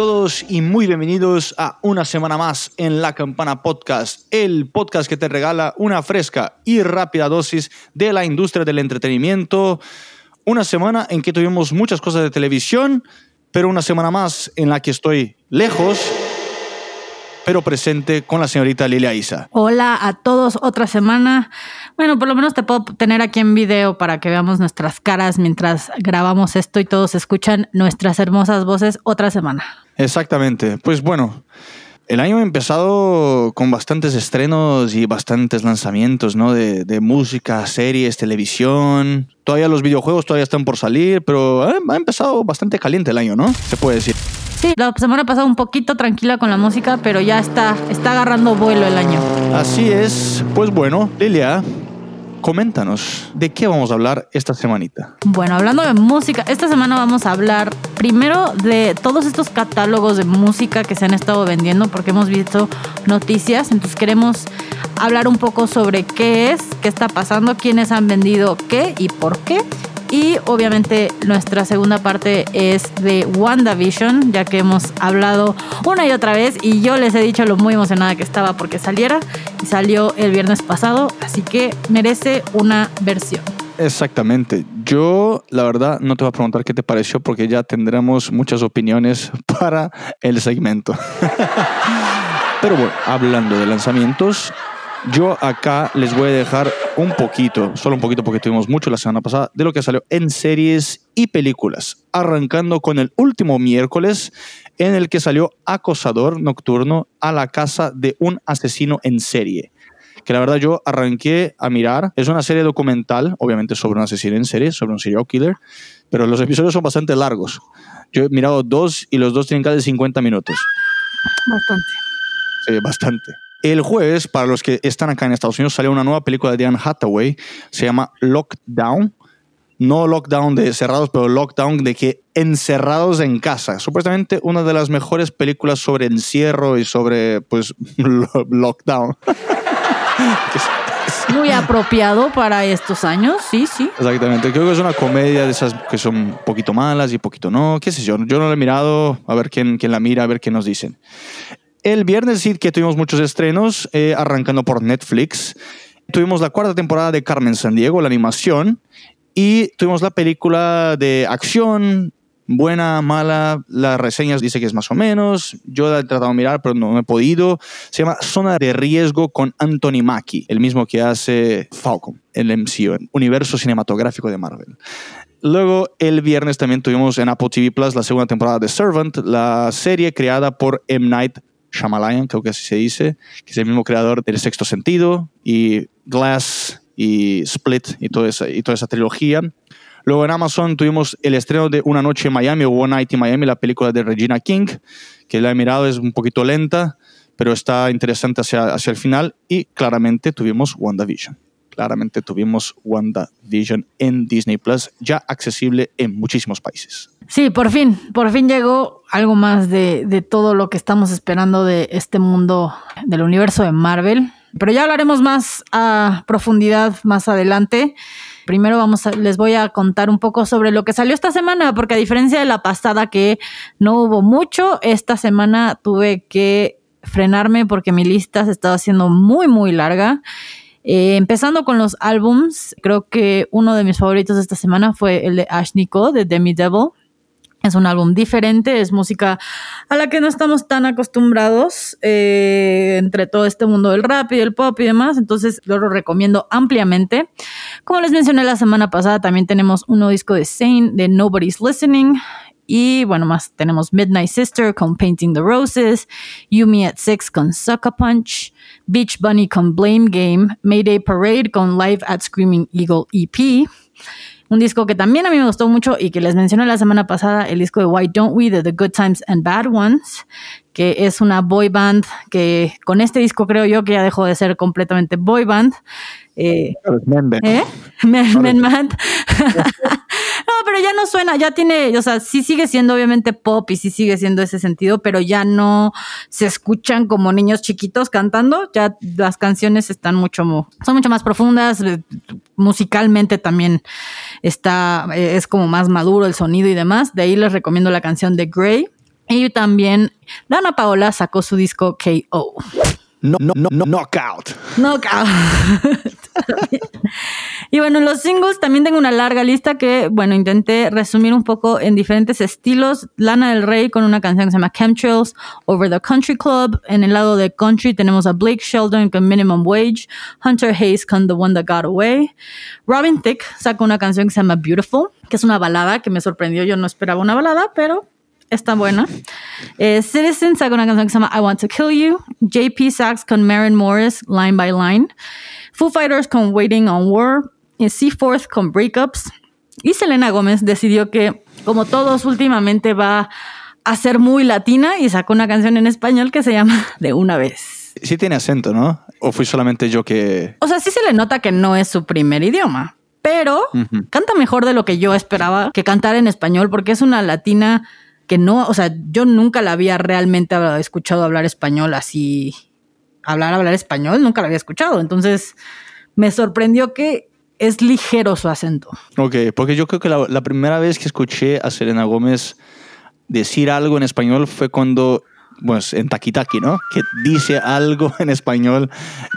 todos y muy bienvenidos a una semana más en La Campana Podcast, el podcast que te regala una fresca y rápida dosis de la industria del entretenimiento. Una semana en que tuvimos muchas cosas de televisión, pero una semana más en la que estoy lejos, pero presente con la señorita Lilia Isa. Hola a todos, otra semana. Bueno, por lo menos te puedo tener aquí en video para que veamos nuestras caras mientras grabamos esto y todos escuchan nuestras hermosas voces otra semana. Exactamente. Pues bueno, el año ha empezado con bastantes estrenos y bastantes lanzamientos, ¿no? De, de música, series, televisión. Todavía los videojuegos todavía están por salir, pero ha empezado bastante caliente el año, ¿no? Se puede decir. Sí, la semana pasada un poquito tranquila con la música, pero ya está, está agarrando vuelo el año. Así es. Pues bueno, Lilia, coméntanos, ¿de qué vamos a hablar esta semanita? Bueno, hablando de música, esta semana vamos a hablar primero de todos estos catálogos de música que se han estado vendiendo, porque hemos visto noticias, entonces queremos hablar un poco sobre qué es, qué está pasando, quiénes han vendido qué y por qué. Y obviamente nuestra segunda parte es de WandaVision, ya que hemos hablado una y otra vez y yo les he dicho lo muy emocionada que estaba porque saliera y salió el viernes pasado, así que merece una versión. Exactamente. Yo, la verdad, no te voy a preguntar qué te pareció porque ya tendremos muchas opiniones para el segmento. Pero bueno, hablando de lanzamientos, yo acá les voy a dejar un poquito, solo un poquito porque tuvimos mucho la semana pasada, de lo que salió en series y películas. Arrancando con el último miércoles en el que salió Acosador Nocturno a la casa de un asesino en serie. Que la verdad yo arranqué a mirar. Es una serie documental, obviamente sobre un asesino en serie, sobre un serial killer, pero los episodios son bastante largos. Yo he mirado dos y los dos tienen casi 50 minutos. Bastante. Sí, bastante. El jueves, para los que están acá en Estados Unidos, salió una nueva película de Anne Hathaway. Se llama Lockdown. No lockdown de cerrados, pero lockdown de que encerrados en casa. Supuestamente una de las mejores películas sobre encierro y sobre, pues, lockdown. Muy apropiado para estos años, sí, sí. Exactamente. Creo que es una comedia de esas que son un poquito malas y un poquito no. ¿Qué sé yo? Yo no la he mirado. A ver quién, quién la mira, a ver qué nos dicen. El viernes sí que tuvimos muchos estrenos, eh, arrancando por Netflix. Tuvimos la cuarta temporada de Carmen Sandiego, la animación, y tuvimos la película de acción, buena, mala, las reseñas dice que es más o menos, yo he tratado de mirar pero no he podido. Se llama Zona de Riesgo con Anthony Mackie, el mismo que hace Falcon, el MCU, el universo cinematográfico de Marvel. Luego, el viernes también tuvimos en Apple TV Plus la segunda temporada de Servant, la serie creada por M. Night Shyamalan, creo que así se dice, que es el mismo creador del Sexto Sentido y Glass y Split y toda esa, y toda esa trilogía. Luego en Amazon tuvimos el estreno de Una Noche en Miami o One Night in Miami, la película de Regina King, que la he mirado, es un poquito lenta, pero está interesante hacia, hacia el final. Y claramente tuvimos WandaVision. Claramente tuvimos WandaVision en Disney Plus, ya accesible en muchísimos países. Sí, por fin, por fin llegó algo más de, todo lo que estamos esperando de este mundo del universo de Marvel. Pero ya hablaremos más a profundidad más adelante. Primero vamos a, les voy a contar un poco sobre lo que salió esta semana, porque a diferencia de la pasada que no hubo mucho, esta semana tuve que frenarme porque mi lista se estaba haciendo muy, muy larga. Eh, empezando con los álbums, creo que uno de mis favoritos de esta semana fue el de Ash Nico, de Demi Devil. Es un álbum diferente, es música a la que no estamos tan acostumbrados eh, entre todo este mundo del rap y del pop y demás, entonces lo recomiendo ampliamente. Como les mencioné la semana pasada, también tenemos un nuevo disco de Sane de Nobody's Listening. Y bueno, más tenemos Midnight Sister con Painting the Roses, Yumi at Six con Sucker Punch, Beach Bunny con Blame Game, Mayday Parade con Live at Screaming Eagle EP. Un disco que también a mí me gustó mucho y que les mencioné la semana pasada, el disco de Why Don't We, de The Good Times and Bad Ones, que es una boy band que con este disco creo yo que ya dejó de ser completamente boy band. Eh, Men Band. ¿eh? Men, Men Band. Pero ya no suena, ya tiene, o sea, sí sigue siendo obviamente pop y sí sigue siendo ese sentido, pero ya no se escuchan como niños chiquitos cantando, ya las canciones están mucho, son mucho más profundas, eh, musicalmente también está, eh, es como más maduro el sonido y demás, de ahí les recomiendo la canción de Grey, Y también Dana Paola sacó su disco KO. No, no, no, no, knockout. Knockout. y bueno, los singles también tengo una larga lista que, bueno, intenté resumir un poco en diferentes estilos. Lana del Rey con una canción que se llama Chemtrails, Over the Country Club. En el lado de country tenemos a Blake Sheldon con Minimum Wage, Hunter Hayes con The One That Got Away. Robin Thicke sacó una canción que se llama Beautiful, que es una balada que me sorprendió. Yo no esperaba una balada, pero está buena. Eh, Citizen saca una canción que se llama I Want to Kill You. JP Sachs con Maren Morris, Line by Line. Foo Fighters con Waiting on War. Y Seaforth con Breakups. Y Selena Gómez decidió que, como todos últimamente, va a ser muy latina y sacó una canción en español que se llama De una vez. Sí tiene acento, ¿no? ¿O fui solamente yo que...? O sea, sí se le nota que no es su primer idioma, pero canta mejor de lo que yo esperaba que cantar en español porque es una latina que no, o sea, yo nunca la había realmente escuchado hablar español así, hablar, hablar español, nunca la había escuchado. Entonces, me sorprendió que es ligero su acento. Ok, porque yo creo que la, primera vez que escuché a Selena Gómez decir algo en español fue cuando pues en Takitaki, ¿no? Que dice algo en español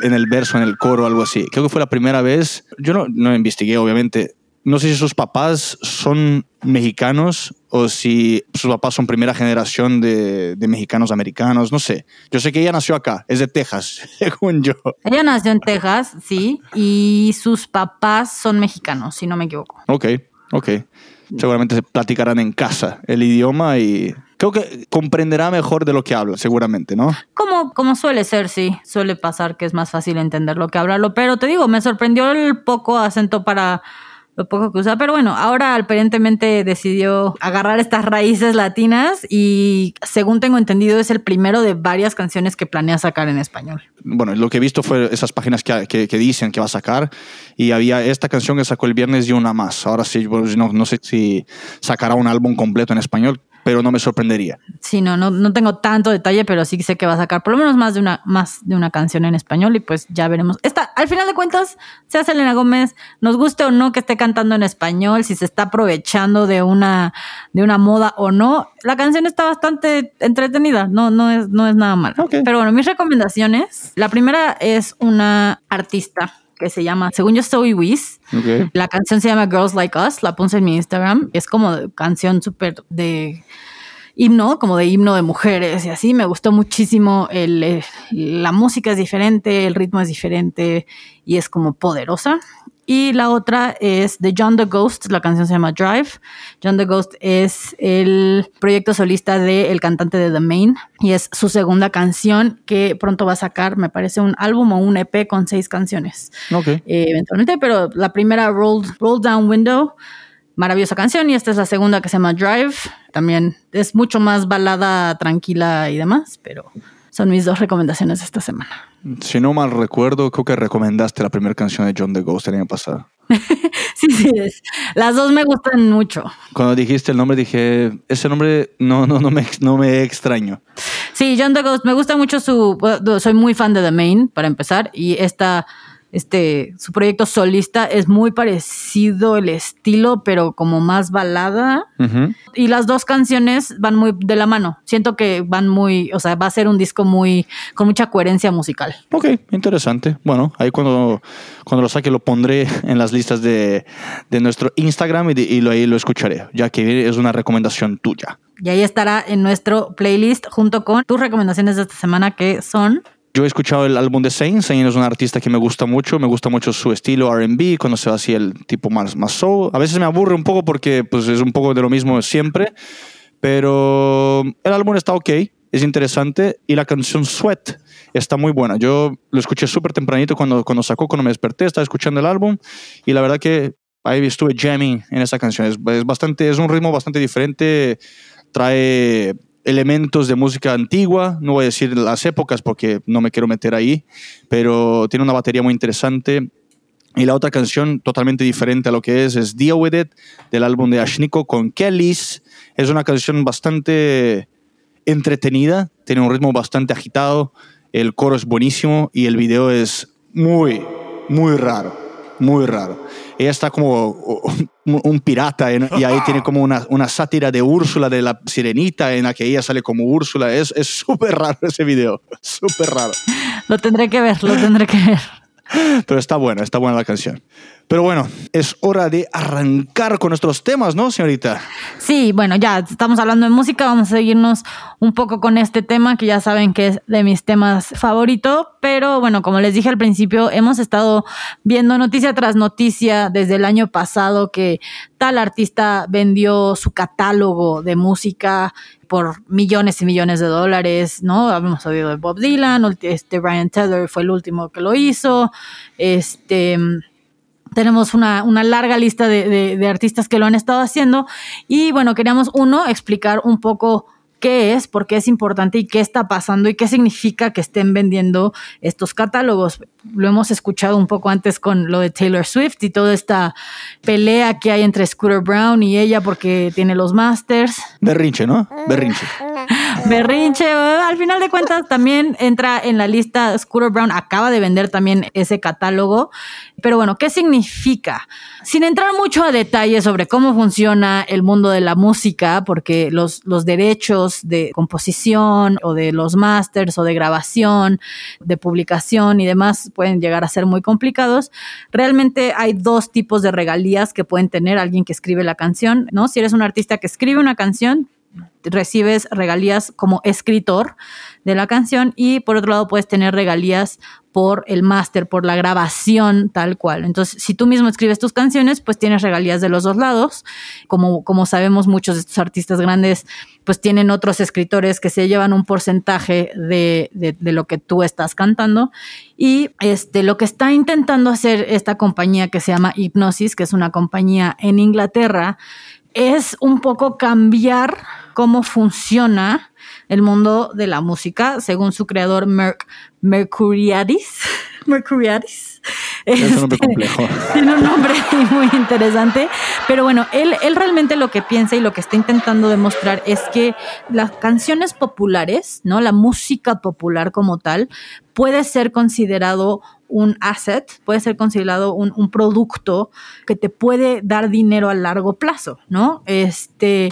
en el verso, en el coro, algo así. Creo que fue la primera vez. Yo no, no investigué, obviamente, no sé si sus papás son mexicanos o si sus papás son primera generación de, mexicanos americanos, no sé. Yo sé que ella nació acá, es de Texas, según yo. Ella nació en Texas, sí, y sus papás son mexicanos, si no me equivoco. Ok, ok. Seguramente se platicarán en casa el idioma y creo que comprenderá mejor de lo que habla, seguramente, ¿no? Como, como suele ser, sí. Suele pasar que es más fácil entender lo que habla. Pero te digo, me sorprendió el poco acento para lo poco que usa. Pero bueno, ahora aparentemente decidió agarrar estas raíces latinas y según tengo entendido es el primero de varias canciones que planea sacar en español. Bueno, lo que he visto fue esas páginas que, que, dicen que va a sacar y había esta canción que sacó el viernes y una más. Ahora sí, pues, no, no sé si sacará un álbum completo en español pero no me sorprendería. Sí, no, no, no tengo tanto detalle, pero sí sé que va a sacar por lo menos más de una, más de una canción en español y pues ya veremos. Esta, al final de cuentas, sea Selena Gómez, nos guste o no que esté cantando en español, si se está aprovechando de una, de una moda o no, la canción está bastante entretenida, no, no, es, no es nada malo. Pero bueno, mis recomendaciones, la primera es una artista que se llama, según yo, Zoe Wiz. La canción se llama Girls Like Us, la puse en mi Instagram. Es como canción súper de himno, como de himno de mujeres y así. Me gustó muchísimo. El, eh, la música es diferente, el ritmo es diferente y es como poderosa. Y la otra es de John the Ghost, la canción se llama Drive. John the Ghost es el proyecto solista del cantante de The Main y es su segunda canción que pronto va a sacar, me parece, un álbum o un EP con seis canciones. Ok. Eh, eventualmente, pero la primera, Roll, Roll Down Window, maravillosa canción y esta es la segunda que se llama Drive. También es mucho más balada, tranquila y demás, pero son mis dos recomendaciones esta semana. Si no mal recuerdo, creo que recomendaste la primera canción de John the Ghost el año pasado. sí, sí, es. las dos me gustan mucho. Cuando dijiste el nombre dije, ese nombre no, no, no, me, no me extraño. Sí, John the Ghost, me gusta mucho su... Soy muy fan de The Main, para empezar, y esta este, su proyecto solista es muy parecido el estilo, pero como más balada. Y las dos canciones van muy de la mano. Siento que van muy, o sea, va a ser un disco muy, con mucha coherencia musical. Ok, interesante. Bueno, ahí cuando, cuando lo saque lo pondré en las listas de, de nuestro Instagram y, y lo, ahí lo escucharé, ya que es una recomendación tuya. Y ahí estará en nuestro playlist junto con tus recomendaciones de esta semana que son yo he escuchado el álbum de Zayn. Zayn es un artista que me gusta mucho. Me gusta mucho su estilo RB, cuando se va así el tipo más, más soul. A veces me aburre un poco porque pues, es un poco de lo mismo siempre. Pero el álbum está ok, es interesante. Y la canción Sweat está muy buena. Yo lo escuché súper tempranito cuando, cuando sacó, cuando me desperté, estaba escuchando el álbum. Y la verdad que ahí estuve jamming en esa canción. Es, es, bastante, es un ritmo bastante diferente. Trae elementos de música antigua, no voy a decir las épocas porque no me quiero meter ahí, pero tiene una batería muy interesante. Y la otra canción, totalmente diferente a lo que es, es Deal With It, del álbum de Ashniko con Kellys. Es una canción bastante entretenida, tiene un ritmo bastante agitado, el coro es buenísimo y el video es muy, muy raro, muy raro. Ella está como un, pirata y ahí tiene como una, una, sátira de Úrsula, de la sirenita, en la que ella sale como Úrsula. Es súper raro ese video, súper raro. Lo tendré que ver, lo tendré que ver. Pero está buena, está buena la canción. Pero bueno, es hora de arrancar con nuestros temas, ¿no, señorita? Sí, bueno, ya estamos hablando de música, vamos a seguirnos un poco con este tema que ya saben que es de mis temas favoritos, pero bueno, como les dije al principio, hemos estado viendo noticia tras noticia desde el año pasado que tal artista vendió su catálogo de música por millones y millones de dólares, ¿no? Habíamos oído de Bob Dylan, este Brian Tether fue el último que lo hizo, este tenemos una, una larga lista de, de, artistas que lo han estado haciendo y bueno, queríamos uno explicar un poco qué es, por qué es importante y qué está pasando y qué significa que estén vendiendo estos catálogos. Lo hemos escuchado un poco antes con lo de Taylor Swift y toda esta pelea que hay entre Scooter Brown y ella porque tiene los masters. Berrinche, ¿no? Berrinche. Berrinche, al final de cuentas también entra en la lista, Scooter Brown acaba de vender también ese catálogo, pero bueno, ¿qué significa? Sin entrar mucho a detalle sobre cómo funciona el mundo de la música, porque los, los derechos de composición o de los masters o de grabación, de publicación y demás pueden llegar a ser muy complicados, realmente hay dos tipos de regalías que pueden tener alguien que escribe la canción, ¿no? Si eres un artista que escribe una canción, recibes regalías como escritor de la canción y por otro lado puedes tener regalías por el máster, por la grabación tal cual. Entonces, si tú mismo escribes tus canciones, pues tienes regalías de los dos lados. Como, como sabemos, muchos de estos artistas grandes pues tienen otros escritores que se llevan un porcentaje de, de, lo que tú estás cantando. Y este, lo que está intentando hacer esta compañía que se llama Hypnosis, que es una compañía en Inglaterra, es un poco cambiar cómo funciona el mundo de la música, según su creador Merc Mercuriadis. Mercuriadis. Es un nombre este, complejo. Tiene un nombre muy interesante. Pero bueno, él, él realmente lo que piensa y lo que está intentando demostrar es que las canciones populares, ¿no? La música popular como tal, puede ser considerado un asset, puede ser considerado un, un, producto que te puede dar dinero a largo plazo, ¿no? Este,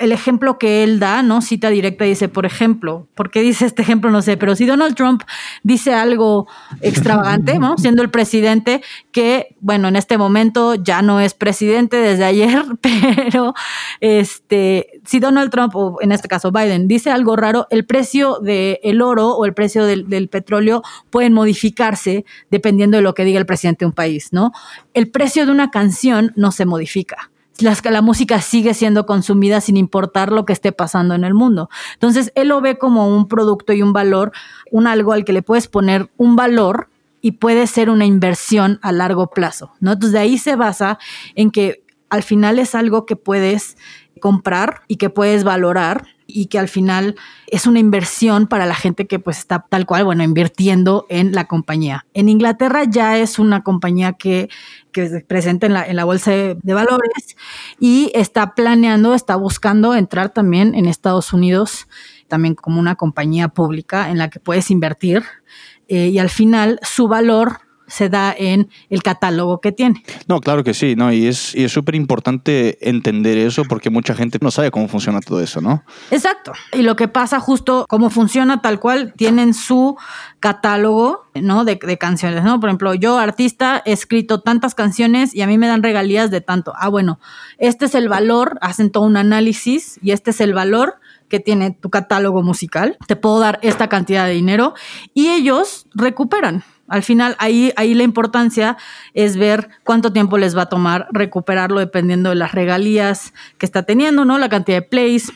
el ejemplo que él da, ¿no? Cita directa, dice, por ejemplo, ¿por qué dice este ejemplo? No sé, pero si Donald Trump dice algo extravagante, ¿no? Siendo el presidente, que, bueno, en este momento ya no es presidente desde ayer, pero este, si Donald Trump, o en este caso Biden, dice algo raro, el precio del oro o el precio del, del petróleo pueden modificarse dependiendo de lo que diga el presidente de un país, ¿no? El precio de una canción no se modifica la, música sigue siendo consumida sin importar lo que esté pasando en el mundo. Entonces, él lo ve como un producto y un valor, un algo al que le puedes poner un valor y puede ser una inversión a largo plazo, ¿no? Entonces, de ahí se basa en que al final es algo que puedes comprar y que puedes valorar y que al final es una inversión para la gente que pues está tal cual, bueno, invirtiendo en la compañía. En Inglaterra ya es una compañía que, que se presenta en la, en la bolsa de, valores y está planeando, está buscando entrar también en Estados Unidos, también como una compañía pública en la que puedes invertir eh, y al final su valor se da en el catálogo que tiene. No, claro que sí, ¿no? Y es y es súper importante entender eso porque mucha gente no sabe cómo funciona todo eso, ¿no? Exacto. Y lo que pasa justo, cómo funciona tal cual, tienen su catálogo, ¿no? De, de canciones, ¿no? Por ejemplo, yo, artista, he escrito tantas canciones y a mí me dan regalías de tanto. Ah, bueno, este es el valor, hacen todo un análisis y este es el valor que tiene tu catálogo musical, te puedo dar esta cantidad de dinero y ellos recuperan. Al final, ahí, ahí la importancia es ver cuánto tiempo les va a tomar recuperarlo dependiendo de las regalías que está teniendo, ¿no? La cantidad de plays,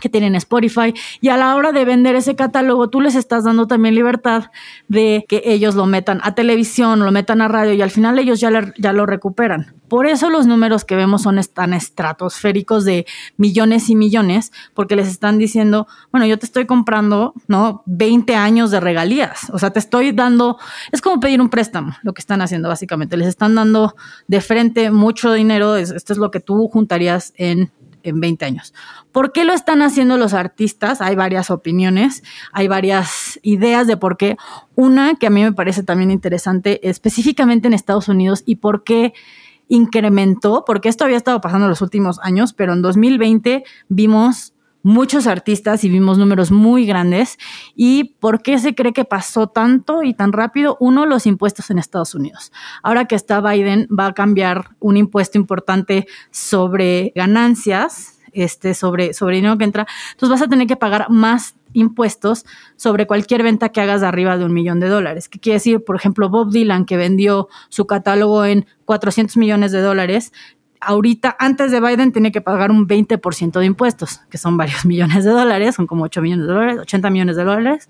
que tienen Spotify y a la hora de vender ese catálogo tú les estás dando también libertad de que ellos lo metan a televisión, lo metan a radio y al final ellos ya, ya lo recuperan. Por eso los números que vemos son tan estratosféricos de millones y millones, porque les están diciendo, bueno, yo te estoy comprando, ¿no? 20 años de regalías. O sea, te estoy dando, es como pedir un préstamo, lo que están haciendo básicamente. Les están dando de frente mucho dinero, esto es lo que tú juntarías en en 20 años. ¿Por qué lo están haciendo los artistas? Hay varias opiniones, hay varias ideas de por qué. Una que a mí me parece también interesante, específicamente en Estados Unidos, y por qué incrementó, porque esto había estado pasando en los últimos años, pero en 2020 vimos muchos artistas y vimos números muy grandes. ¿Y por qué se cree que pasó tanto y tan rápido? Uno, los impuestos en Estados Unidos. Ahora que está Biden, va a cambiar un impuesto importante sobre ganancias, este, sobre, sobre dinero que entra. Entonces vas a tener que pagar más impuestos sobre cualquier venta que hagas de arriba de un millón de dólares. ¿Qué quiere decir? Por ejemplo, Bob Dylan, que vendió su catálogo en 400 millones de dólares, ahorita, antes de Biden, tiene que pagar un 20% de impuestos, que son varios millones de dólares, son como 8 millones de dólares, 80 millones de dólares.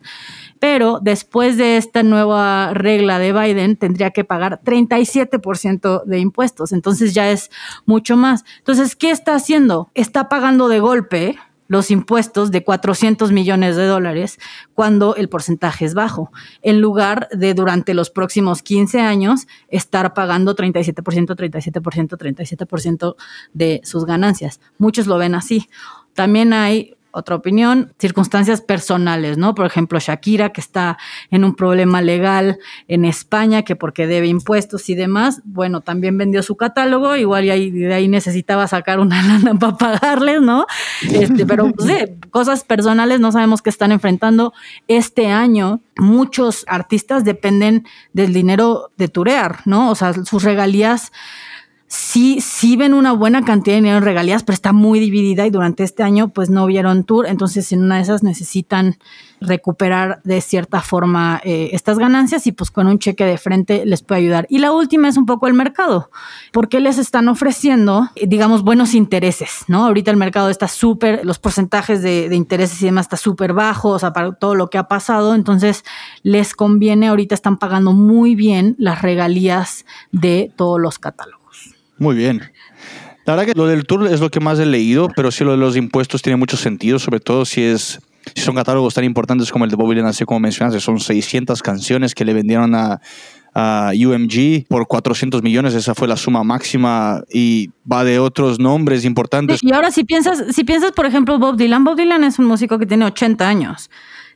Pero después de esta nueva regla de Biden, tendría que pagar 37% de impuestos. Entonces ya es mucho más. Entonces, ¿qué está haciendo? Está pagando de golpe los impuestos de 400 millones de dólares cuando el porcentaje es bajo, en lugar de durante los próximos 15 años estar pagando 37%, 37%, 37% de sus ganancias. Muchos lo ven así. También hay otra opinión, circunstancias personales, ¿no? Por ejemplo, Shakira, que está en un problema legal en España, que porque debe impuestos y demás, bueno, también vendió su catálogo, igual y de ahí necesitaba sacar una lana para pagarles, ¿no? Este, pero pues, sí, cosas personales no sabemos qué están enfrentando. Este año, muchos artistas dependen del dinero de turear, ¿no? O sea, sus regalías sí, sí ven una buena cantidad de dinero en regalías, pero está muy dividida y durante este año pues no vieron tour, entonces en una de esas necesitan recuperar de cierta forma eh, estas ganancias y pues con un cheque de frente les puede ayudar. Y la última es un poco el mercado, porque les están ofreciendo, digamos, buenos intereses, ¿no? Ahorita el mercado está súper, los porcentajes de, de, intereses y demás está súper bajos, o sea, para todo lo que ha pasado, entonces les conviene, ahorita están pagando muy bien las regalías de todos los catálogos. Muy bien. La verdad que lo del tour es lo que más he leído, pero sí lo de los impuestos tiene mucho sentido, sobre todo si es si son catálogos tan importantes como el de Bobby Dylan, así como mencionaste, son 600 canciones que le vendieron a, a UMG por 400 millones, esa fue la suma máxima y va de otros nombres importantes. Y ahora si piensas, si piensas por ejemplo Bob Dylan, Bob Dylan es un músico que tiene 80 años.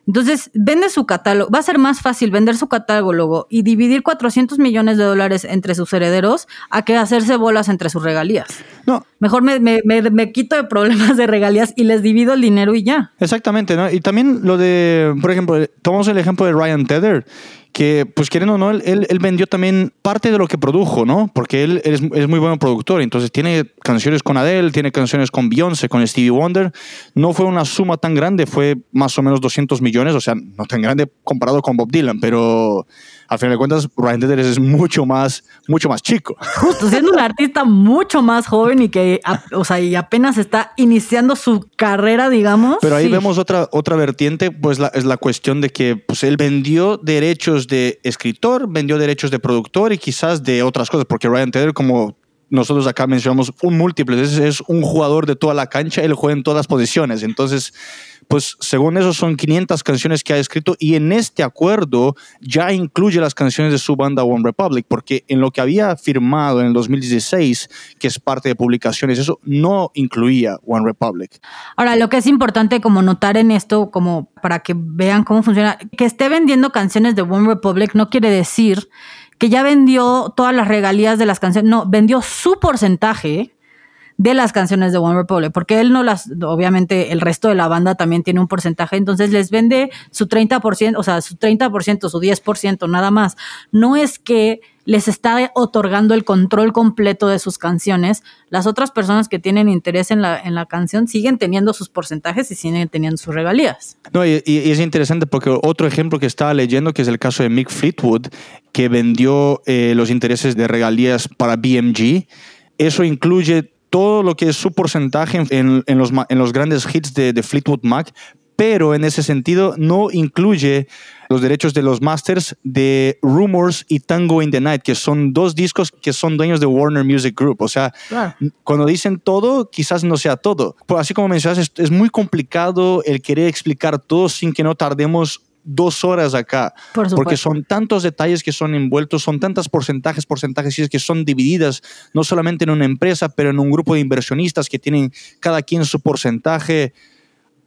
Entonces, vende su catálogo. Va a ser más fácil vender su catálogo y dividir 400 millones de dólares entre sus herederos a que hacerse bolas entre sus regalías. No. Mejor me, me, me, quito de problemas de regalías y les divido el dinero y ya. Exactamente, ¿no? Y también lo de, por ejemplo, tomamos el ejemplo de Ryan Tether que pues queriendo o no, él, él, vendió también parte de lo que produjo, ¿no? Porque él es, es, muy buen productor, entonces tiene canciones con Adele, tiene canciones con Beyoncé, con Stevie Wonder. No fue una suma tan grande, fue más o menos 200 millones, o sea, no tan grande comparado con Bob Dylan, pero al final de cuentas, Ryan Tedder es mucho más, mucho más chico. Justo, siendo un artista mucho más joven y que, o sea, y apenas está iniciando su carrera, digamos. Pero ahí vemos otra, otra vertiente, pues la, es la cuestión de que pues, él vendió derechos de escritor, vendió derechos de productor y quizás de otras cosas, porque Ryan Tedder, como nosotros acá mencionamos un múltiple, es, es un jugador de toda la cancha, él juega en todas posiciones. Entonces, pues según eso son 500 canciones que ha escrito y en este acuerdo ya incluye las canciones de su banda One Republic, porque en lo que había firmado en el 2016, que es parte de publicaciones, eso no incluía One Republic. Ahora, lo que es importante como notar en esto, como para que vean cómo funciona, que esté vendiendo canciones de One Republic no quiere decir que ya vendió todas las regalías de las canciones, no, vendió su porcentaje de las canciones de One Republic, porque él no las, obviamente el resto de la banda también tiene un porcentaje, entonces les vende su 30%, o sea, su 30%, su 10%, nada más. No es que les está otorgando el control completo de sus canciones. Las otras personas que tienen interés en la, en la canción siguen teniendo sus porcentajes y siguen teniendo sus regalías. No, y, es interesante porque otro ejemplo que estaba leyendo, que es el caso de Mick Fleetwood, que vendió eh, los intereses de regalías para BMG, eso incluye todo lo que es su porcentaje en, en, los, en los, grandes hits de, de, Fleetwood Mac, pero en ese sentido no incluye los derechos de los masters de Rumors y Tango in the Night, que son dos discos que son dueños de Warner Music Group. O sea, cuando dicen todo, quizás no sea todo. Pues así como mencionas, es, es muy complicado el querer explicar todo sin que no tardemos dos horas acá, Por porque son tantos detalles que son envueltos, son tantas porcentajes, porcentajes que son divididas no solamente en una empresa, pero en un grupo de inversionistas que tienen cada quien su porcentaje.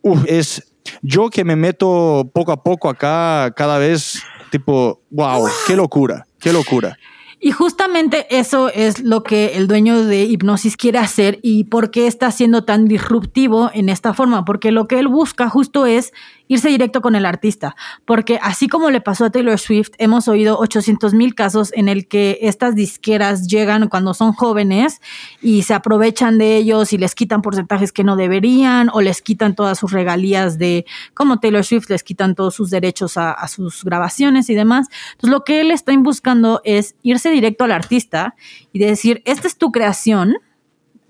Uf, es yo que me meto poco a poco acá, cada vez tipo, wow, qué locura, qué locura. Y justamente eso es lo que el dueño de Hipnosis quiere hacer y por qué está siendo tan disruptivo en esta forma, porque lo que él busca justo es irse directo con el artista, porque así como le pasó a Taylor Swift, hemos oído 800 mil casos en el que estas disqueras llegan cuando son jóvenes y se aprovechan de ellos y les quitan porcentajes que no deberían o les quitan todas sus regalías de, como Taylor Swift, les quitan todos sus derechos a, a sus grabaciones y demás. Entonces lo que él está buscando es irse directo al artista y decir, esta es tu creación,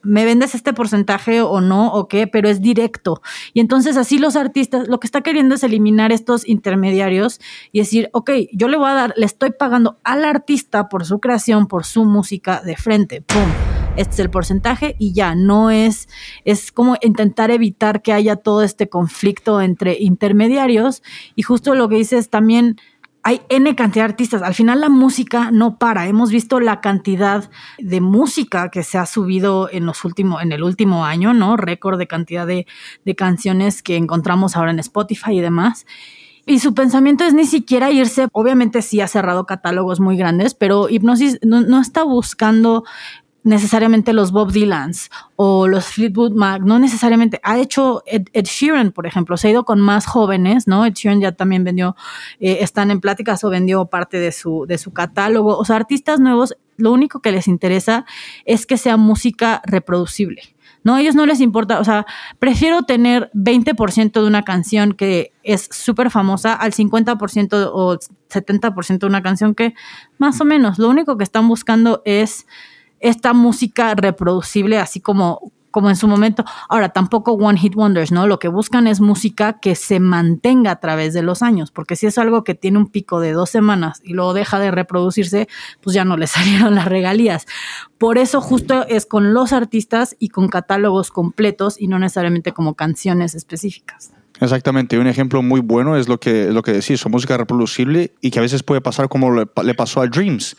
me vendes este porcentaje o no, o qué, pero es directo. Y entonces así los artistas, lo que está queriendo es eliminar estos intermediarios y decir, ok, yo le voy a dar, le estoy pagando al artista por su creación, por su música de frente, ¡pum! Este es el porcentaje y ya, no es, es como intentar evitar que haya todo este conflicto entre intermediarios y justo lo que dices también hay N cantidad de artistas. Al final la música no para. Hemos visto la cantidad de música que se ha subido en los últimos, en el último año, ¿no? Récord de cantidad de, de canciones que encontramos ahora en Spotify y demás. Y su pensamiento es ni siquiera irse, obviamente sí ha cerrado catálogos muy grandes, pero Hipnosis no, no está buscando necesariamente los Bob Dylans o los Fleetwood Mac, no necesariamente. Ha hecho Ed, Sheeran, por ejemplo, se ha ido con más jóvenes, ¿no? Ed Sheeran ya también vendió, eh, están en pláticas o vendió parte de su, de su catálogo. O sea, artistas nuevos, lo único que les interesa es que sea música reproducible. No, a ellos no les importa, o sea, prefiero tener 20% de una canción que es súper famosa al 50% o 70% de una canción que más o menos, lo único que están buscando es esta música reproducible, así como, como en su momento. Ahora, tampoco One Hit Wonders, ¿no? Lo que buscan es música que se mantenga a través de los años, porque si es algo que tiene un pico de dos semanas y luego deja de reproducirse, pues ya no le salieron las regalías. Por eso justo es con los artistas y con catálogos completos y no necesariamente como canciones específicas. Exactamente, un ejemplo muy bueno es lo que, lo que decís, son música reproducible y que a veces puede pasar como le, le pasó a Dreams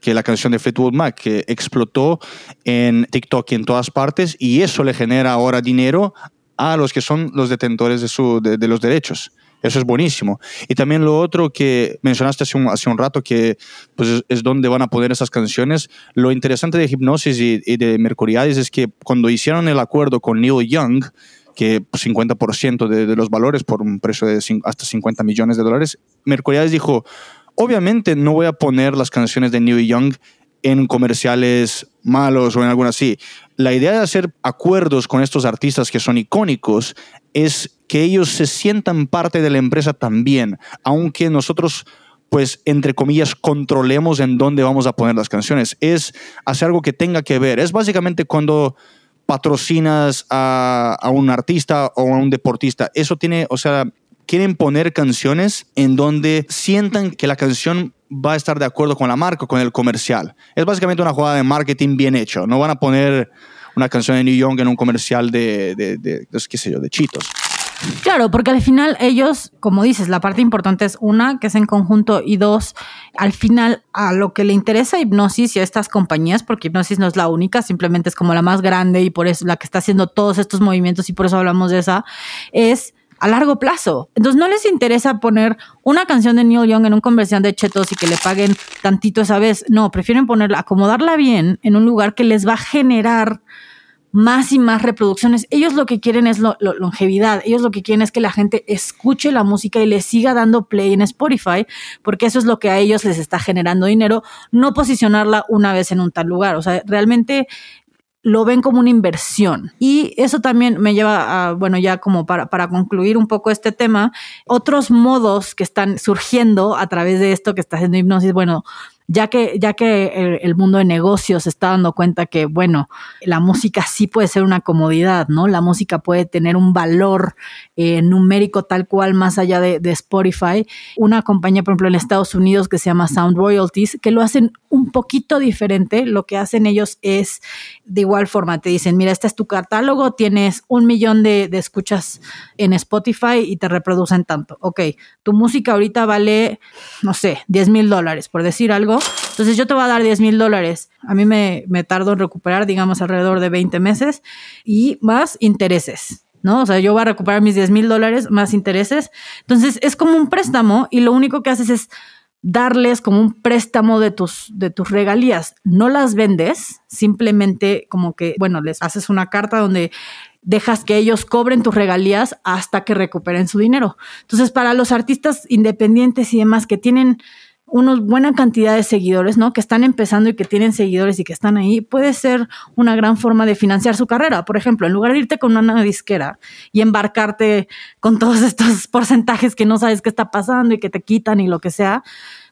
que la canción de Fleetwood Mac, que explotó en TikTok y en todas partes, y eso le genera ahora dinero a los que son los detentores de, su, de, de los derechos. Eso es buenísimo. Y también lo otro que mencionaste hace un, hace un rato, que pues es, es, donde van a poner esas canciones. Lo interesante de Hipnosis y, y de Mercuriadis es que cuando hicieron el acuerdo con Neil Young, que 50% de, de, los valores por un precio de hasta 50 millones de dólares, Mercuriadis dijo, Obviamente no voy a poner las canciones de Neil Young en comerciales malos o en algo así. La idea de hacer acuerdos con estos artistas que son icónicos es que ellos se sientan parte de la empresa también, aunque nosotros pues, entre comillas, controlemos en dónde vamos a poner las canciones. Es hacer algo que tenga que ver. Es básicamente cuando patrocinas a, a un artista o a un deportista. Eso tiene, o sea, quieren poner canciones en donde sientan que la canción va a estar de acuerdo con la marca, con el comercial. Es básicamente una jugada de marketing bien hecho. No van a poner una canción de New Young en un comercial de, de, qué sé yo, de Cheetos. Claro, porque al final ellos, como dices, la parte importante es una, que es en conjunto, y dos, al final a lo que le interesa a Hipnosis y a estas compañías, porque Hipnosis no es la única, simplemente es como la más grande y por eso la que está haciendo todos estos movimientos y por eso hablamos de esa, es a largo plazo. Entonces no les interesa poner una canción de Neil Young en un comercial de chetos y que le paguen tantito esa vez. No, prefieren ponerla, acomodarla bien en un lugar que les va a generar más y más reproducciones. Ellos lo que quieren es lo, lo, longevidad. Ellos lo que quieren es que la gente escuche la música y le siga dando play en Spotify, porque eso es lo que a ellos les está generando dinero, no posicionarla una vez en un tal lugar. O sea, realmente lo ven como una inversión. Y eso también me lleva a, bueno, ya como para, para concluir un poco este tema, otros modos que están surgiendo a través de esto que está haciendo hipnosis, bueno, ya que, ya que el, mundo de negocios está dando cuenta que, bueno, la música sí puede ser una comodidad, ¿no? La música puede tener un valor eh, numérico tal cual más allá de, de Spotify. Una compañía, por ejemplo, en Estados Unidos que se llama Sound Royalties, que lo hacen un poquito diferente. Lo que hacen ellos es de igual forma, te dicen, mira, este es tu catálogo, tienes un millón de, de escuchas en Spotify y te reproducen tanto. Ok, tu música ahorita vale, no sé, 10 mil dólares, por decir algo. Entonces yo te voy a dar 10 mil dólares. A mí me, me tardo en recuperar, digamos, alrededor de 20 meses y más intereses. ¿no? O sea, yo voy a recuperar mis 10 mil dólares más intereses. Entonces, es como un préstamo y lo único que haces es darles como un préstamo de tus, de tus regalías. No las vendes, simplemente como que, bueno, les haces una carta donde dejas que ellos cobren tus regalías hasta que recuperen su dinero. Entonces, para los artistas independientes y demás que tienen una buena cantidad de seguidores, ¿no? Que están empezando y que tienen seguidores y que están ahí, puede ser una gran forma de financiar su carrera. Por ejemplo, en lugar de irte con una disquera y embarcarte con todos estos porcentajes que no sabes qué está pasando y que te quitan y lo que sea,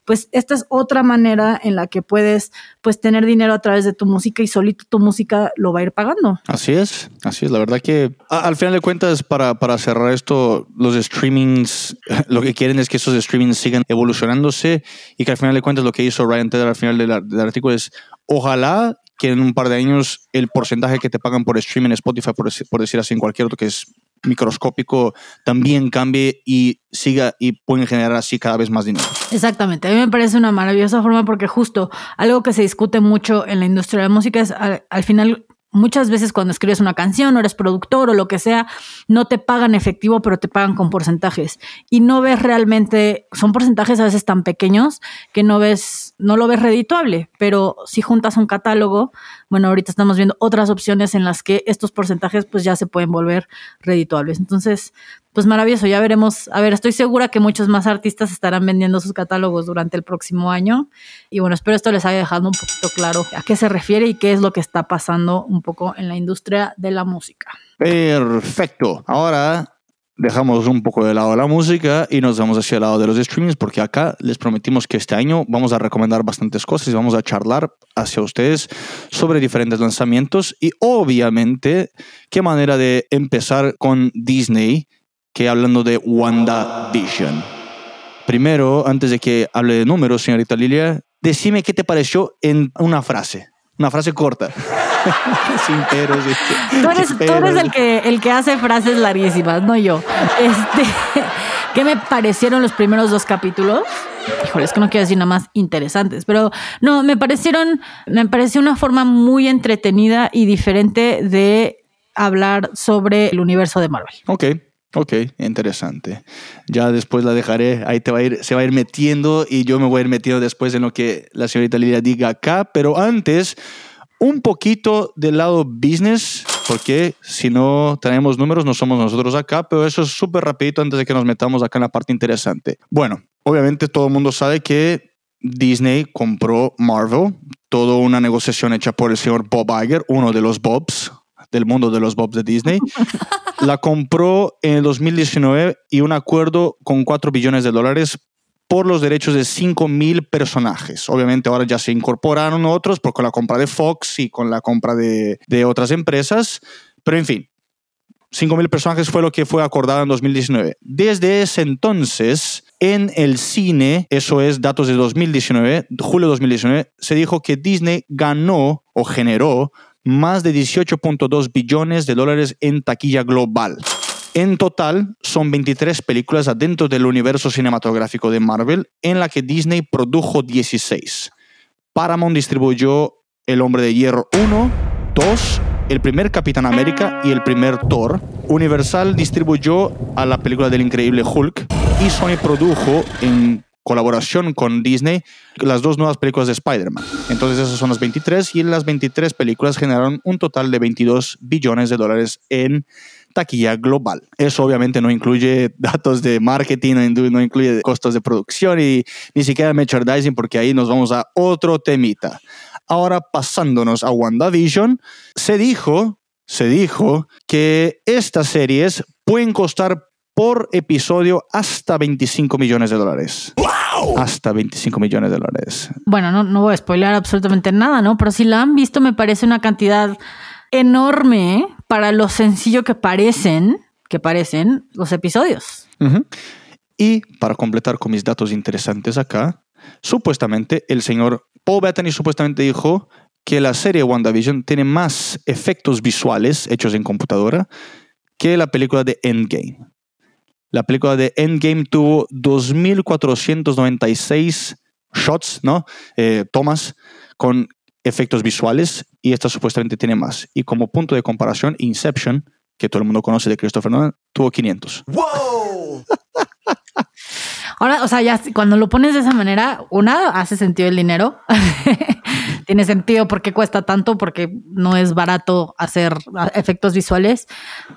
pues esta es otra manera en la que puedes pues tener dinero a través de tu música y solito tu música lo va a ir pagando. Así es, así es. La verdad que al final de cuentas, para, para cerrar esto, los streamings, lo que quieren es que esos streamings sigan evolucionándose y que al final de cuentas lo que hizo Ryan Tedder al final del, artículo es ojalá que en un par de años el porcentaje que te pagan por streaming en Spotify, por, por decir así, en cualquier otro que es microscópico también cambie y siga y pueden generar así cada vez más dinero. Exactamente, a mí me parece una maravillosa forma porque justo algo que se discute mucho en la industria de la música es al, final muchas veces cuando escribes una canción o eres productor o lo que sea, no te pagan efectivo, pero te pagan con porcentajes. Y no ves realmente, son porcentajes a veces tan pequeños que no ves, no lo ves redituable. Pero si juntas un catálogo, bueno, ahorita estamos viendo otras opciones en las que estos porcentajes pues ya se pueden volver redituables. Entonces, pues maravilloso, ya veremos. A ver, estoy segura que muchos más artistas estarán vendiendo sus catálogos durante el próximo año. Y bueno, espero esto les haya dejado un poquito claro a qué se refiere y qué es lo que está pasando un poco en la industria de la música. Perfecto. Ahora dejamos un poco de lado la música y nos vamos hacia el lado de los streamings porque acá les prometimos que este año vamos a recomendar bastantes cosas y vamos a charlar hacia ustedes sobre diferentes lanzamientos y obviamente qué manera de empezar con Disney que hablando de WandaVision. Primero, antes de que hable de números, señorita Lilia, decime qué te pareció en una frase, una frase corta. Sin peros. Tú eres, tú eres el, que, el que hace frases larguísimas, no yo. Este, ¿Qué me parecieron los primeros dos capítulos? Híjole, es que no quiero decir nada más interesantes, pero no, me parecieron, me pareció una forma muy entretenida y diferente de hablar sobre el universo de Marvel. Ok, Ok, interesante. Ya después la dejaré, ahí te va a ir, se va a ir metiendo y yo me voy a ir metiendo después en lo que la señorita Lidia diga acá, pero antes un poquito del lado business, porque si no tenemos números no somos nosotros acá, pero eso es súper rapidito antes de que nos metamos acá en la parte interesante. Bueno, obviamente todo el mundo sabe que Disney compró Marvel, toda una negociación hecha por el señor Bob Iger, uno de los Bobs, del mundo de los Bobs de Disney. la compró en el 2019 y un acuerdo con 4 billones de dólares por los derechos de 5 mil personajes. Obviamente ahora ya se incorporaron otros por con la compra de Fox y con la compra de, de otras empresas, pero en fin, 5 mil personajes fue lo que fue acordado en 2019. Desde ese entonces, en el cine, eso es datos de 2019, julio de 2019, se dijo que Disney ganó o generó más de 18.2 billones de dólares en taquilla global. En total, son 23 películas adentro del universo cinematográfico de Marvel, en la que Disney produjo 16. Paramount distribuyó El Hombre de Hierro 1, 2, el primer Capitán América y el primer Thor. Universal distribuyó a la película del increíble Hulk y Sony produjo en colaboración con Disney las dos nuevas películas de Spider-Man. Entonces esas son las 23 y las 23 películas generaron un total de 22 billones de dólares en taquilla global. Eso obviamente no incluye datos de marketing, no incluye costos de producción y ni siquiera merchandising porque ahí nos vamos a otro temita. Ahora pasándonos a WandaVision, se dijo, se dijo que estas series pueden costar por episodio hasta 25 millones de dólares. Hasta 25 millones de dólares. Bueno, no, no voy a spoiler absolutamente nada, ¿no? Pero si la han visto, me parece una cantidad enorme para lo sencillo que parecen, que parecen los episodios. Y para completar con mis datos interesantes acá, supuestamente el señor Paul Bettany supuestamente dijo que la serie WandaVision tiene más efectos visuales hechos en computadora que la película de Endgame. La película de Endgame tuvo 2.496 shots, ¿no? Eh, tomas con efectos visuales y esta supuestamente tiene más. Y como punto de comparación, Inception, que todo el mundo conoce de Christopher Nolan, tuvo 500. ¡Wow! Ahora, o sea, ya cuando lo pones de esa manera, una, hace sentido el dinero. Tiene sentido porque cuesta tanto, porque no es barato hacer efectos visuales.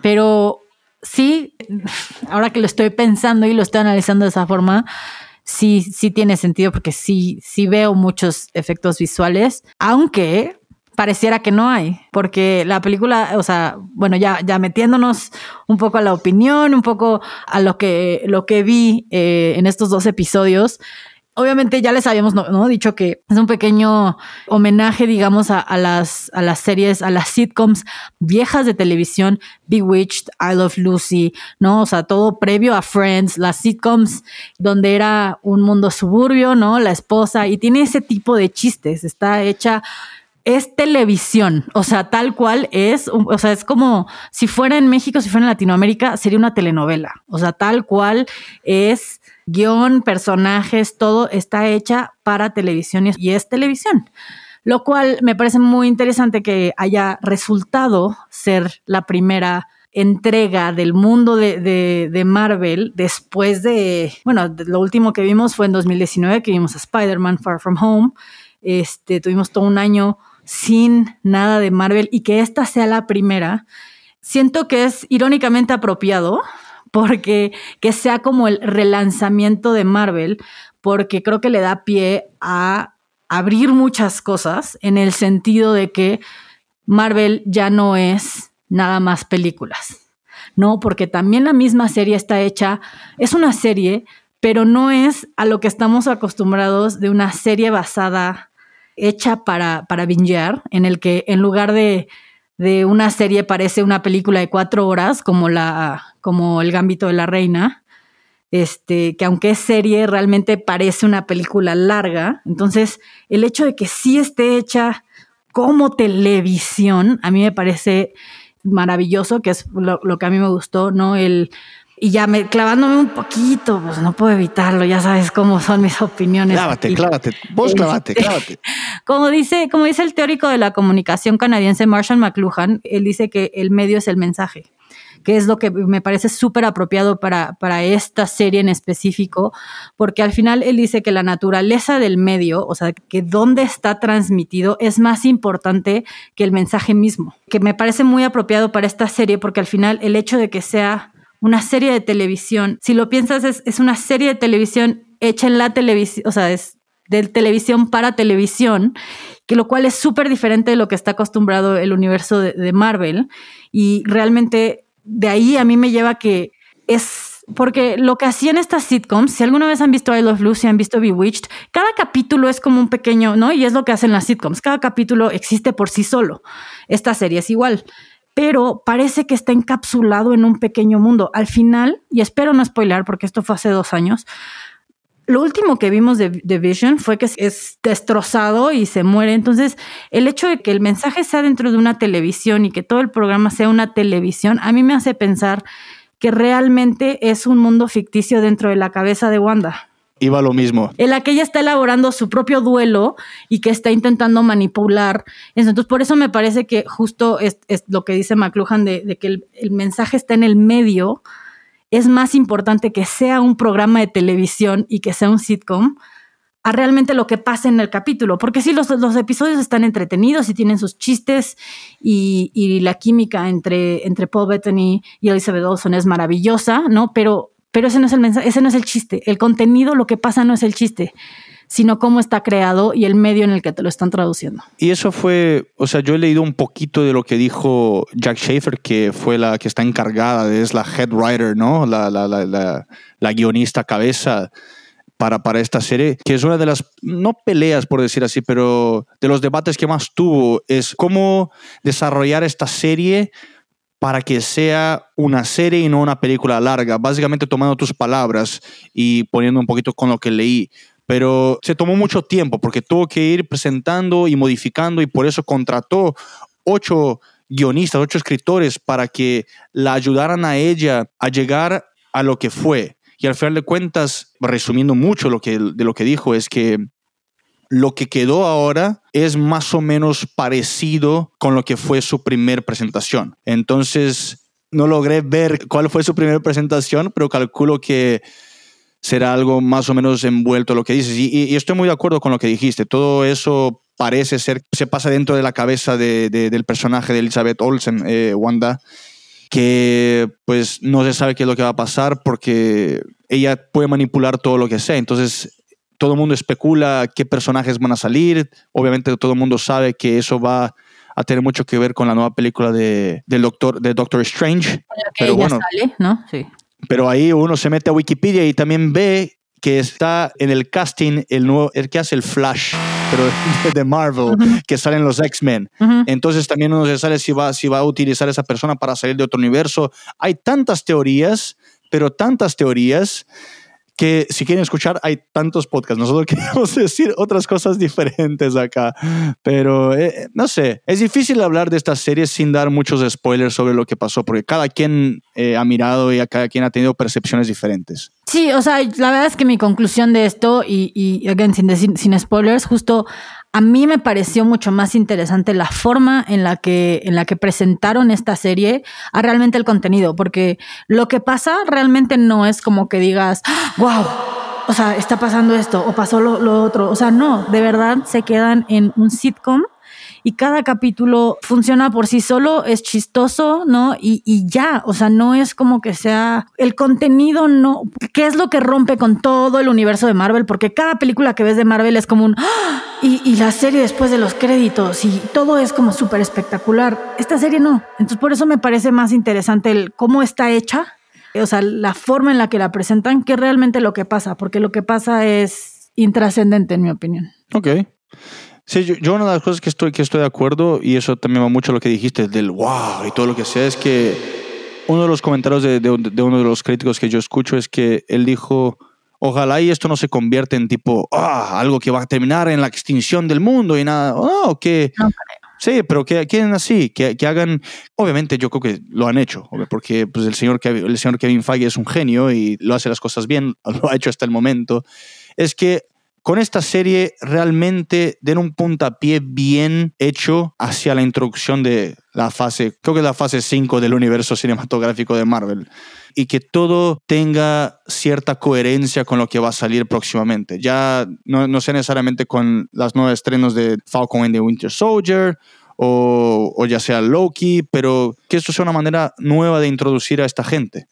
Pero sí, ahora que lo estoy pensando y lo estoy analizando de esa forma, sí, sí tiene sentido porque sí, sí veo muchos efectos visuales, aunque pareciera que no hay, porque la película, o sea, bueno, ya, ya metiéndonos un poco a la opinión, un poco a lo que, lo que vi eh, en estos dos episodios, Obviamente ya les habíamos ¿no? dicho que es un pequeño homenaje, digamos, a, las, a las series, a las sitcoms viejas de televisión, Bewitched, I Love Lucy, ¿no? O sea, todo previo a Friends, las sitcoms donde era un mundo suburbio, ¿no? La esposa, y tiene ese tipo de chistes, está hecha es televisión, o sea, tal cual es, o sea, es como si fuera en México, si fuera en Latinoamérica, sería una telenovela, o sea, tal cual es guion, personajes, todo está hecha para televisión y es televisión. Lo cual me parece muy interesante que haya resultado ser la primera entrega del mundo de, Marvel después de, bueno, lo último que vimos fue en 2019, que vimos a Spider-Man Far From Home. Este, tuvimos todo un año sin nada de Marvel y que esta sea la primera, siento que es irónicamente apropiado porque que sea como el relanzamiento de Marvel, porque creo que le da pie a abrir muchas cosas en el sentido de que Marvel ya no es nada más películas, ¿no? Porque también la misma serie está hecha, es una serie, pero no es a lo que estamos acostumbrados de una serie basada, hecha para, para bingear, en el que en lugar de de una serie parece una película de cuatro horas, como, la, como El Gambito de la Reina, este, que aunque es serie, realmente parece una película larga. Entonces, el hecho de que sí esté hecha como televisión, a mí me parece maravilloso, que es lo, lo que a mí me gustó, ¿no? El, y ya me clavándome un poquito, pues no puedo evitarlo, ya sabes cómo son mis opiniones. Clávate, clávate, vos clávate, clávate. Como dice, como dice el teórico de la comunicación canadiense Marshall McLuhan, él dice que el medio es el mensaje que es lo que me parece súper apropiado para, para esta serie en específico, porque al final él dice que la naturaleza del medio, o sea, que dónde está transmitido, es más importante que el mensaje mismo, que me parece muy apropiado para esta serie, porque al final el hecho de que sea una serie de televisión. Si lo piensas, es, una serie de televisión hecha en la televisión, o sea, es de televisión para televisión, que lo cual es súper diferente de lo que está acostumbrado el universo de, Marvel. Y realmente de ahí a mí me lleva que es porque lo que hacían estas sitcoms, si alguna vez han visto I Love Lucy, han visto Bewitched, cada capítulo es como un pequeño, ¿no? Y es lo que hacen las sitcoms, cada capítulo existe por sí solo. Esta serie es igual pero parece que está encapsulado en un pequeño mundo. Al final, y espero no spoiler porque esto fue hace dos años, lo último que vimos de, Vision fue que es destrozado y se muere. Entonces, el hecho de que el mensaje sea dentro de una televisión y que todo el programa sea una televisión, a mí me hace pensar que realmente es un mundo ficticio dentro de la cabeza de Wanda iba lo mismo. En la que ella está elaborando su propio duelo y que está intentando manipular. Entonces, por eso me parece que justo es, lo que dice McLuhan de, que el, mensaje está en el medio. Es más importante que sea un programa de televisión y que sea un sitcom a realmente lo que pasa en el capítulo. Porque sí, los, episodios están entretenidos y tienen sus chistes y, la química entre, entre Paul Bettany y Elizabeth Olsen es maravillosa, ¿no? Pero pero ese no es el mensaje, ese no es el chiste. El contenido, lo que pasa no es el chiste, sino cómo está creado y el medio en el que te lo están traduciendo. Y eso fue, o sea, yo he leído un poquito de lo que dijo Jack Schaefer, que fue la que está encargada, es la head writer, ¿no? La, la, la, la guionista cabeza para, para esta serie, que es una de las, no peleas por decir así, pero de los debates que más tuvo, es cómo desarrollar esta serie para que sea una serie y no una película larga, básicamente tomando tus palabras y poniendo un poquito con lo que leí. Pero se tomó mucho tiempo porque tuvo que ir presentando y modificando y por eso contrató ocho guionistas, ocho escritores para que la ayudaran a ella a llegar a lo que fue. Y al final de cuentas, resumiendo mucho lo que, de lo que dijo, es que lo que quedó ahora es más o menos parecido con lo que fue su primer presentación. Entonces, no logré ver cuál fue su primera presentación, pero calculo que será algo más o menos envuelto lo que dices. Y, estoy muy de acuerdo con lo que dijiste. Todo eso parece ser, se pasa dentro de la cabeza del personaje de Elizabeth Olsen, eh, Wanda, que pues no se sabe qué es lo que va a pasar porque ella puede manipular todo lo que sea. Entonces todo el mundo especula qué personajes van a salir. Obviamente todo el mundo sabe que eso va a tener mucho que ver con la nueva película de, del doctor, de Doctor Strange. pero bueno, sale, ¿no? Sí. Pero ahí uno se mete a Wikipedia y también ve que está en el casting el nuevo, el que hace el Flash, pero de Marvel, que salen los X-Men. Entonces también uno se sabe si va, si va a utilizar esa persona para salir de otro universo. Hay tantas teorías, pero tantas teorías que si quieren escuchar, hay tantos podcasts. Nosotros queremos decir otras cosas diferentes acá, pero eh, no sé, es difícil hablar de estas series sin dar muchos spoilers sobre lo que pasó, porque cada quien eh, ha mirado y cada quien ha tenido percepciones diferentes. Sí, o sea, la verdad es que mi conclusión de esto, y, y again, sin, decir, sin spoilers, justo a mí me pareció mucho más interesante la forma en la que, en la que presentaron esta serie a realmente el contenido, porque lo que pasa realmente no es como que digas, wow, o sea, está pasando esto o pasó lo, lo otro. O sea, no, de verdad se quedan en un sitcom y cada capítulo funciona por sí solo, es chistoso, ¿no? Y, y, ya, o sea, no es como que sea el contenido, no. ¿Qué es lo que rompe con todo el universo de Marvel? Porque cada película que ves de Marvel es como un. ¡Ah! Y, y la serie después de los créditos y todo es como súper espectacular. Esta serie no. Entonces, por eso me parece más interesante el cómo está hecha. O sea, la forma en la que la presentan, que realmente lo que pasa, porque lo que pasa es intrascendente, en mi opinión. Ok. Sí, yo, una de las cosas que estoy, que estoy de acuerdo, y eso también va mucho a lo que dijiste, del wow y todo lo que sea, es que uno de los comentarios de, de, uno de los críticos que yo escucho es que él dijo, ojalá y esto no se convierta en tipo, ah, algo que va a terminar en la extinción del mundo y nada, oh, que... Sí, pero que quieren así, que, que, hagan, obviamente yo creo que lo han hecho, porque pues, el, señor, el señor Kevin Feige es un genio y lo hace las cosas bien, lo ha hecho hasta el momento, es que con esta serie realmente den un puntapié bien hecho hacia la introducción de la fase, creo que es la fase 5 del universo cinematográfico de Marvel. Y que todo tenga cierta coherencia con lo que va a salir próximamente. Ya no, no sé necesariamente con las nuevas estrenos de Falcon and the Winter Soldier o, o ya sea Loki, pero que esto sea una manera nueva de introducir a esta gente.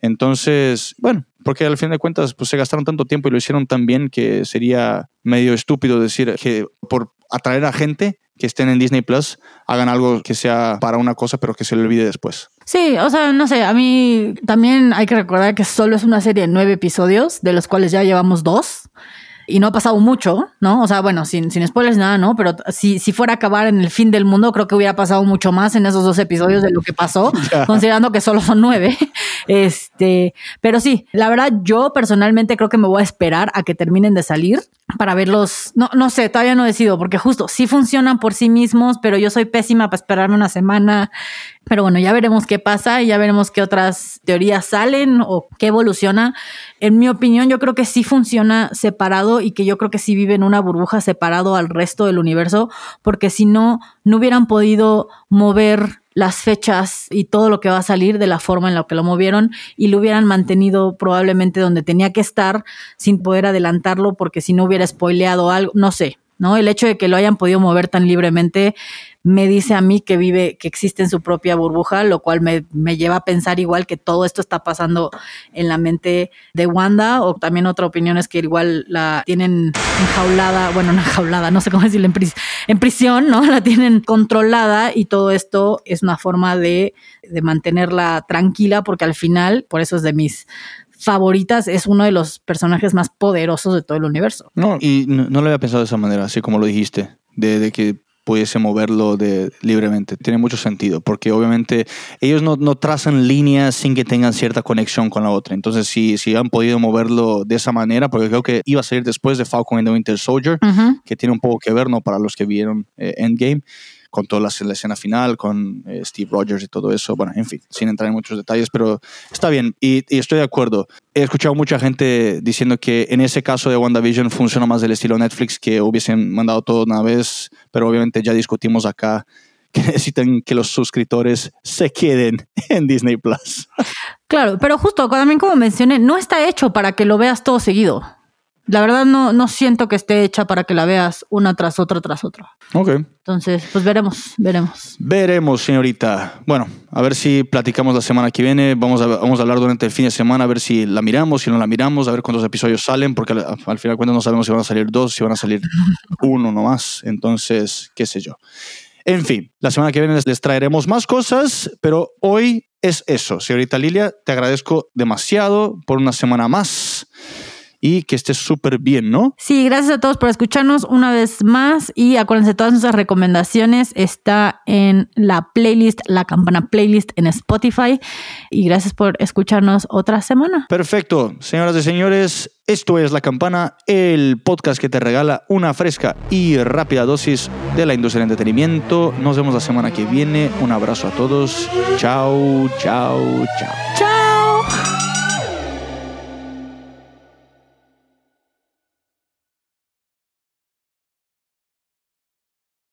Entonces, bueno, porque al fin de cuentas pues, se gastaron tanto tiempo y lo hicieron tan bien que sería medio estúpido decir que por atraer a gente que estén en Disney Plus hagan algo que sea para una cosa pero que se le olvide después. Sí, o sea, no sé, a mí también hay que recordar que solo es una serie de nueve episodios, de los cuales ya llevamos dos y no ha pasado mucho, ¿no? O sea, bueno, sin, sin spoilers, nada, ¿no? Pero si, si fuera a acabar en el fin del mundo, creo que hubiera pasado mucho más en esos dos episodios de lo que pasó, considerando que solo son nueve. Este, pero sí, la verdad, yo personalmente creo que me voy a esperar a que terminen de salir para verlos. No, no sé, todavía no decido, porque justo sí funcionan por sí mismos, pero yo soy pésima para esperarme una semana. Pero bueno, ya veremos qué pasa y ya veremos qué otras teorías salen o qué evoluciona. En mi opinión, yo creo que sí funciona separado y que yo creo que sí vive en una burbuja separado al resto del universo, porque si no, no hubieran podido mover las fechas y todo lo que va a salir de la forma en la que lo movieron y lo hubieran mantenido probablemente donde tenía que estar sin poder adelantarlo porque si no hubiera spoileado algo, no sé, ¿no? El hecho de que lo hayan podido mover tan libremente me dice a mí que vive, que existe en su propia burbuja, lo cual me, me, lleva a pensar igual que todo esto está pasando en la mente de Wanda, o también otra opinión es que igual la tienen enjaulada, bueno, no enjaulada, no sé cómo decirlo, en, en prisión, ¿no? La tienen controlada y todo esto es una forma de, de mantenerla tranquila, porque al final, por eso es de mis favoritas, es uno de los personajes más poderosos de todo el universo. No, y no, no lo había pensado de esa manera, así como lo dijiste, de, de que pudiese moverlo de, libremente. Tiene mucho sentido, porque obviamente ellos no, no, trazan líneas sin que tengan cierta conexión con la otra. Entonces, si, si han podido moverlo de esa manera, porque creo que iba a salir después de Falcon and the Winter Soldier, uh -huh. que tiene un poco que ver, ¿no? Para los que vieron eh, Endgame con toda la, escena final, con eh, Steve Rogers y todo eso. Bueno, en fin, sin entrar en muchos detalles, pero está bien y, y, estoy de acuerdo. He escuchado mucha gente diciendo que en ese caso de WandaVision funciona más del estilo Netflix, que hubiesen mandado todo una vez, pero obviamente ya discutimos acá que necesitan que los suscriptores se queden en Disney Plus. Claro, pero justo también como mencioné, no está hecho para que lo veas todo seguido. La verdad no, no siento que esté hecha para que la veas una tras otra tras otra. Ok. Entonces, pues veremos, veremos. Veremos, señorita. Bueno, a ver si platicamos la semana que viene. Vamos a, vamos a hablar durante el fin de semana, a ver si la miramos, si no la miramos, a ver cuántos episodios salen, porque al, al final de cuentas no sabemos si van a salir dos, si van a salir uno nomás. Entonces, qué sé yo. En fin, la semana que viene les traeremos más cosas, pero hoy es eso. Señorita Lilia, te agradezco demasiado por una semana más y que estés súper bien, ¿no? Sí, gracias a todos por escucharnos una vez más y acuérdense, todas nuestras recomendaciones está en la playlist, la campana playlist en Spotify y gracias por escucharnos otra semana. Perfecto, señoras y señores, esto es La Campana, el podcast que te regala una fresca y rápida dosis de la industria del entretenimiento. Nos vemos la semana que viene. Un abrazo a todos. Chao, chao, chao. Chao.